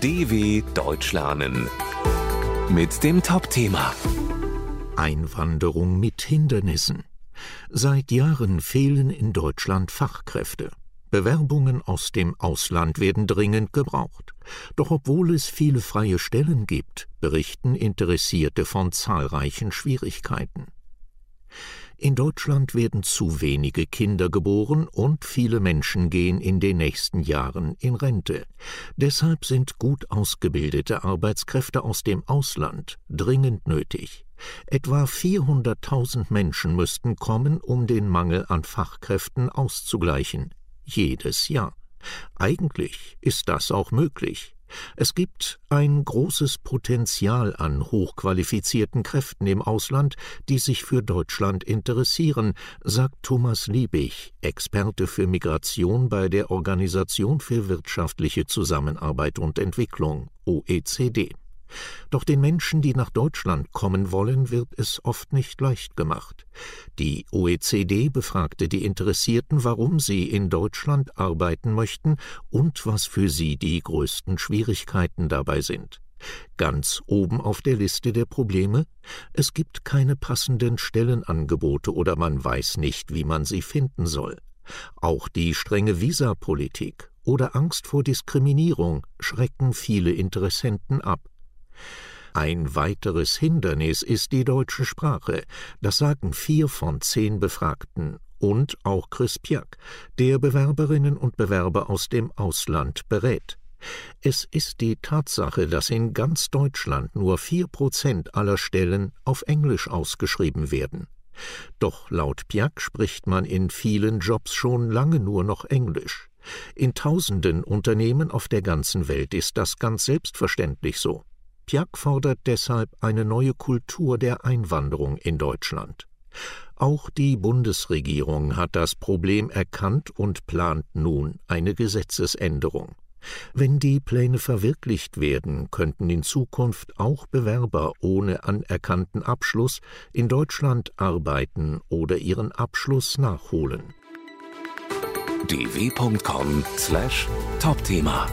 DW Deutsch lernen mit dem Top-Thema Einwanderung mit Hindernissen. Seit Jahren fehlen in Deutschland Fachkräfte. Bewerbungen aus dem Ausland werden dringend gebraucht. Doch obwohl es viele freie Stellen gibt, berichten Interessierte von zahlreichen Schwierigkeiten. In Deutschland werden zu wenige Kinder geboren und viele Menschen gehen in den nächsten Jahren in Rente. Deshalb sind gut ausgebildete Arbeitskräfte aus dem Ausland dringend nötig. Etwa 400.000 Menschen müssten kommen, um den Mangel an Fachkräften auszugleichen. Jedes Jahr. Eigentlich ist das auch möglich. Es gibt ein großes Potenzial an hochqualifizierten Kräften im Ausland, die sich für Deutschland interessieren, sagt Thomas Liebig, Experte für Migration bei der Organisation für wirtschaftliche Zusammenarbeit und Entwicklung OECD. Doch den Menschen, die nach Deutschland kommen wollen, wird es oft nicht leicht gemacht. Die OECD befragte die Interessierten, warum sie in Deutschland arbeiten möchten und was für sie die größten Schwierigkeiten dabei sind. Ganz oben auf der Liste der Probleme es gibt keine passenden Stellenangebote oder man weiß nicht, wie man sie finden soll. Auch die strenge Visapolitik oder Angst vor Diskriminierung schrecken viele Interessenten ab. Ein weiteres Hindernis ist die deutsche Sprache, das sagen vier von zehn Befragten und auch Chris Piak, der Bewerberinnen und Bewerber aus dem Ausland berät. Es ist die Tatsache, dass in ganz Deutschland nur vier Prozent aller Stellen auf Englisch ausgeschrieben werden. Doch laut Piak spricht man in vielen Jobs schon lange nur noch Englisch. In tausenden Unternehmen auf der ganzen Welt ist das ganz selbstverständlich so. Piak fordert deshalb eine neue Kultur der Einwanderung in Deutschland. Auch die Bundesregierung hat das Problem erkannt und plant nun eine Gesetzesänderung. Wenn die Pläne verwirklicht werden, könnten in Zukunft auch Bewerber ohne anerkannten Abschluss in Deutschland arbeiten oder ihren Abschluss nachholen. dw.com/topthema